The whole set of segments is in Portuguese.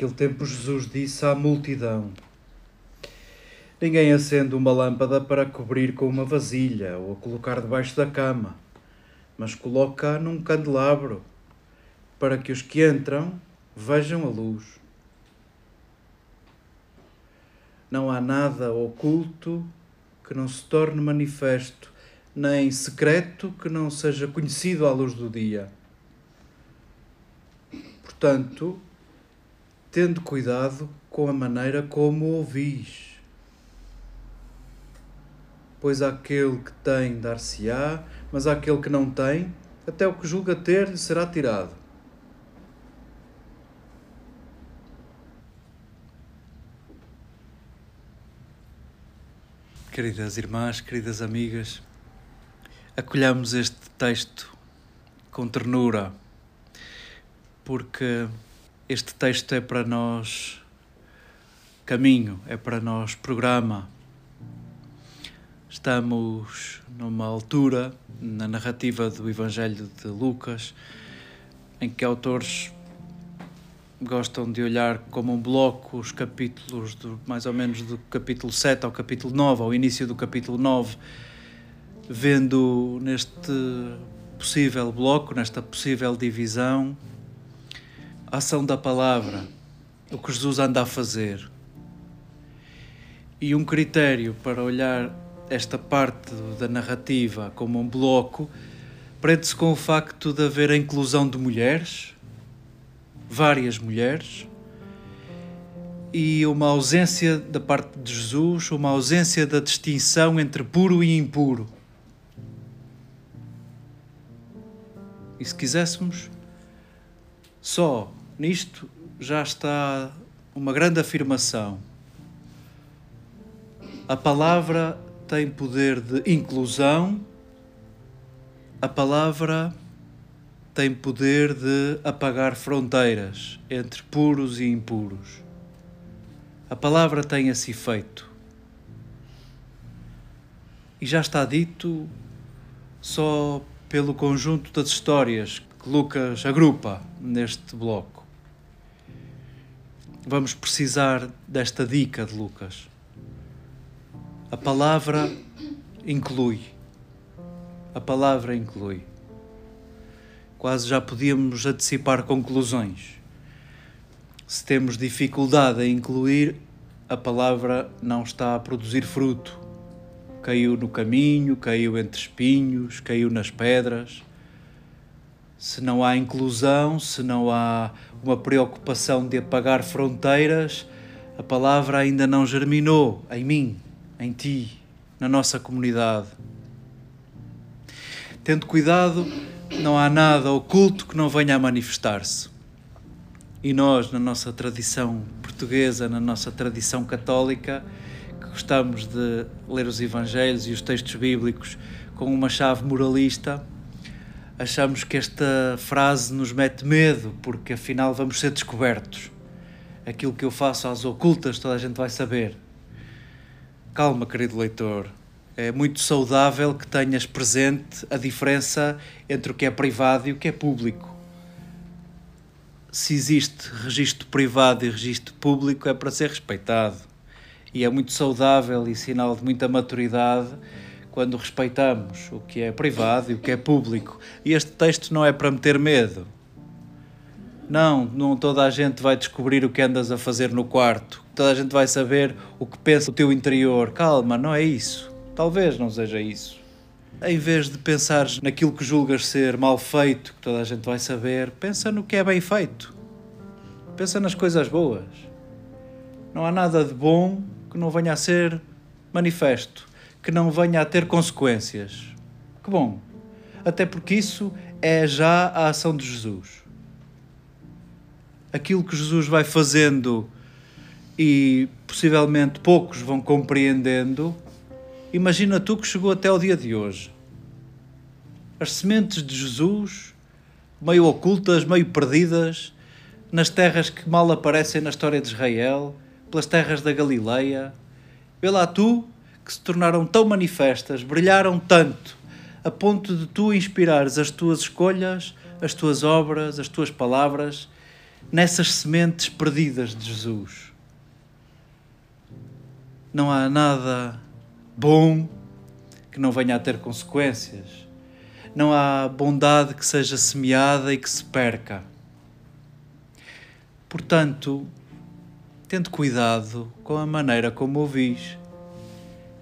Naquele tempo, Jesus disse à multidão: Ninguém acende uma lâmpada para cobrir com uma vasilha ou a colocar debaixo da cama, mas coloca num candelabro, para que os que entram vejam a luz. Não há nada oculto que não se torne manifesto, nem secreto que não seja conhecido à luz do dia. Portanto, tendo cuidado com a maneira como ouvis. Pois aquele que tem dar-se-á, mas aquele que não tem, até o que julga ter lhe será tirado. Queridas irmãs, queridas amigas, acolhamos este texto com ternura, porque este texto é para nós caminho, é para nós programa. Estamos numa altura na narrativa do Evangelho de Lucas em que autores gostam de olhar como um bloco os capítulos do, mais ou menos do capítulo 7 ao capítulo 9, ao início do capítulo 9, vendo neste possível bloco, nesta possível divisão, a ação da palavra, o que Jesus anda a fazer. E um critério para olhar esta parte da narrativa como um bloco prende-se com o facto de haver a inclusão de mulheres, várias mulheres, e uma ausência da parte de Jesus, uma ausência da distinção entre puro e impuro. E se quiséssemos, só Nisto já está uma grande afirmação. A palavra tem poder de inclusão, a palavra tem poder de apagar fronteiras entre puros e impuros. A palavra tem esse efeito. E já está dito só pelo conjunto das histórias que Lucas agrupa neste bloco vamos precisar desta dica de Lucas. A palavra inclui. A palavra inclui. Quase já podíamos antecipar conclusões. Se temos dificuldade em incluir, a palavra não está a produzir fruto. Caiu no caminho, caiu entre espinhos, caiu nas pedras se não há inclusão, se não há uma preocupação de apagar fronteiras, a palavra ainda não germinou em mim, em ti, na nossa comunidade. Tendo cuidado não há nada oculto que não venha a manifestar-se. E nós, na nossa tradição portuguesa, na nossa tradição católica, que gostamos de ler os Evangelhos e os textos bíblicos com uma chave moralista, achamos que esta frase nos mete medo, porque afinal vamos ser descobertos. Aquilo que eu faço às ocultas, toda a gente vai saber. Calma, querido leitor. É muito saudável que tenhas presente a diferença entre o que é privado e o que é público. Se existe registro privado e registro público, é para ser respeitado. E é muito saudável e sinal de muita maturidade quando respeitamos o que é privado e o que é público. E este texto não é para meter medo. Não, não toda a gente vai descobrir o que andas a fazer no quarto. Toda a gente vai saber o que pensa o teu interior. Calma, não é isso. Talvez não seja isso. Em vez de pensares naquilo que julgas ser mal feito, que toda a gente vai saber, pensa no que é bem feito. Pensa nas coisas boas. Não há nada de bom que não venha a ser manifesto que não venha a ter consequências. Que bom! Até porque isso é já a ação de Jesus. Aquilo que Jesus vai fazendo e possivelmente poucos vão compreendendo, imagina tu que chegou até o dia de hoje. As sementes de Jesus, meio ocultas, meio perdidas, nas terras que mal aparecem na história de Israel, pelas terras da Galileia. Vê lá tu que se tornaram tão manifestas, brilharam tanto, a ponto de tu inspirares as tuas escolhas, as tuas obras, as tuas palavras nessas sementes perdidas de Jesus. Não há nada bom que não venha a ter consequências. Não há bondade que seja semeada e que se perca. Portanto, tente cuidado com a maneira como ouvis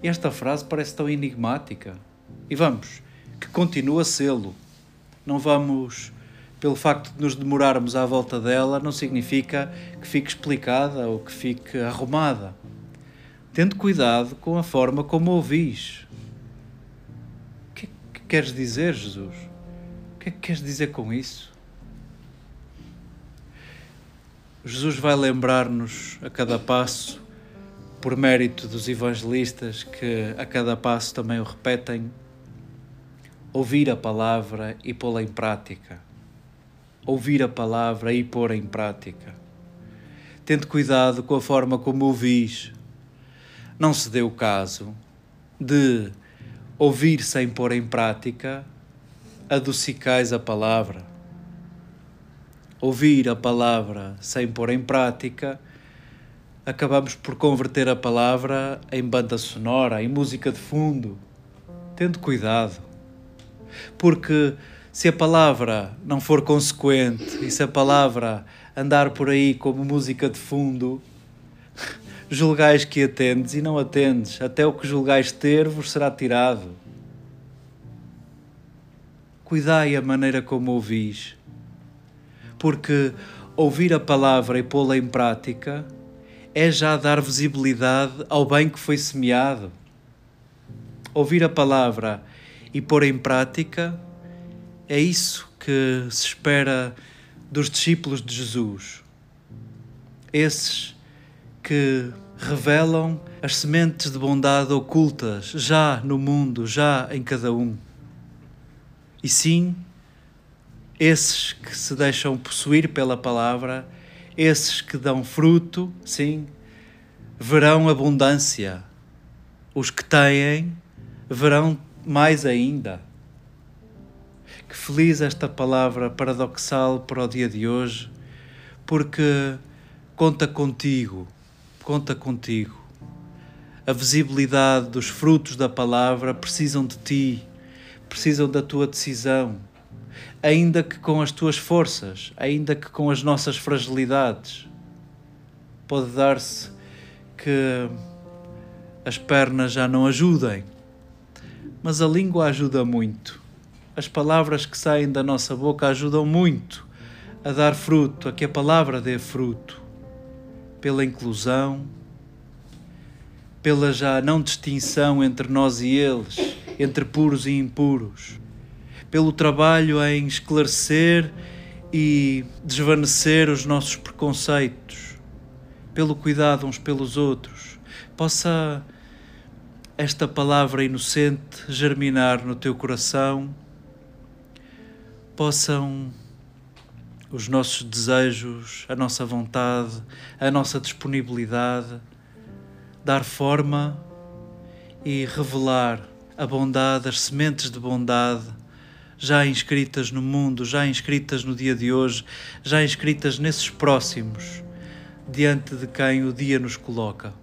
esta frase parece tão enigmática. E vamos, que continua a sê-lo. Não vamos, pelo facto de nos demorarmos à volta dela, não significa que fique explicada ou que fique arrumada. Tendo cuidado com a forma como ouvis. O que é que queres dizer, Jesus? O que é que queres dizer com isso? Jesus vai lembrar-nos a cada passo por mérito dos evangelistas que a cada passo também o repetem, ouvir a palavra e pô-la em prática. Ouvir a palavra e pôr em prática. Tente cuidado com a forma como ouvis. Não se dê o caso de ouvir sem pôr em prática, adocicais a palavra. Ouvir a palavra sem pôr em prática, acabamos por converter a palavra em banda sonora, em música de fundo. Tendo cuidado. Porque se a palavra não for consequente e se a palavra andar por aí como música de fundo, julgais que atendes e não atendes, até o que julgais ter vos será tirado. Cuidai a maneira como ouvis, porque ouvir a palavra e pô-la em prática é já dar visibilidade ao bem que foi semeado. Ouvir a palavra e pôr em prática é isso que se espera dos discípulos de Jesus. Esses que revelam as sementes de bondade ocultas já no mundo, já em cada um. E sim, esses que se deixam possuir pela palavra esses que dão fruto, sim, verão abundância. Os que têm verão mais ainda. Que feliz esta palavra paradoxal para o dia de hoje, porque conta contigo, conta contigo. A visibilidade dos frutos da palavra precisam de ti, precisam da tua decisão ainda que com as tuas forças, ainda que com as nossas fragilidades. Pode dar-se que as pernas já não ajudem, mas a língua ajuda muito. As palavras que saem da nossa boca ajudam muito a dar fruto, a que a palavra dê fruto, pela inclusão, pela já não distinção entre nós e eles, entre puros e impuros pelo trabalho em esclarecer e desvanecer os nossos preconceitos, pelo cuidado uns pelos outros. Possa esta palavra inocente germinar no teu coração, possam os nossos desejos, a nossa vontade, a nossa disponibilidade dar forma e revelar a bondade, as sementes de bondade já inscritas no mundo, já inscritas no dia de hoje, já inscritas nesses próximos, diante de quem o dia nos coloca.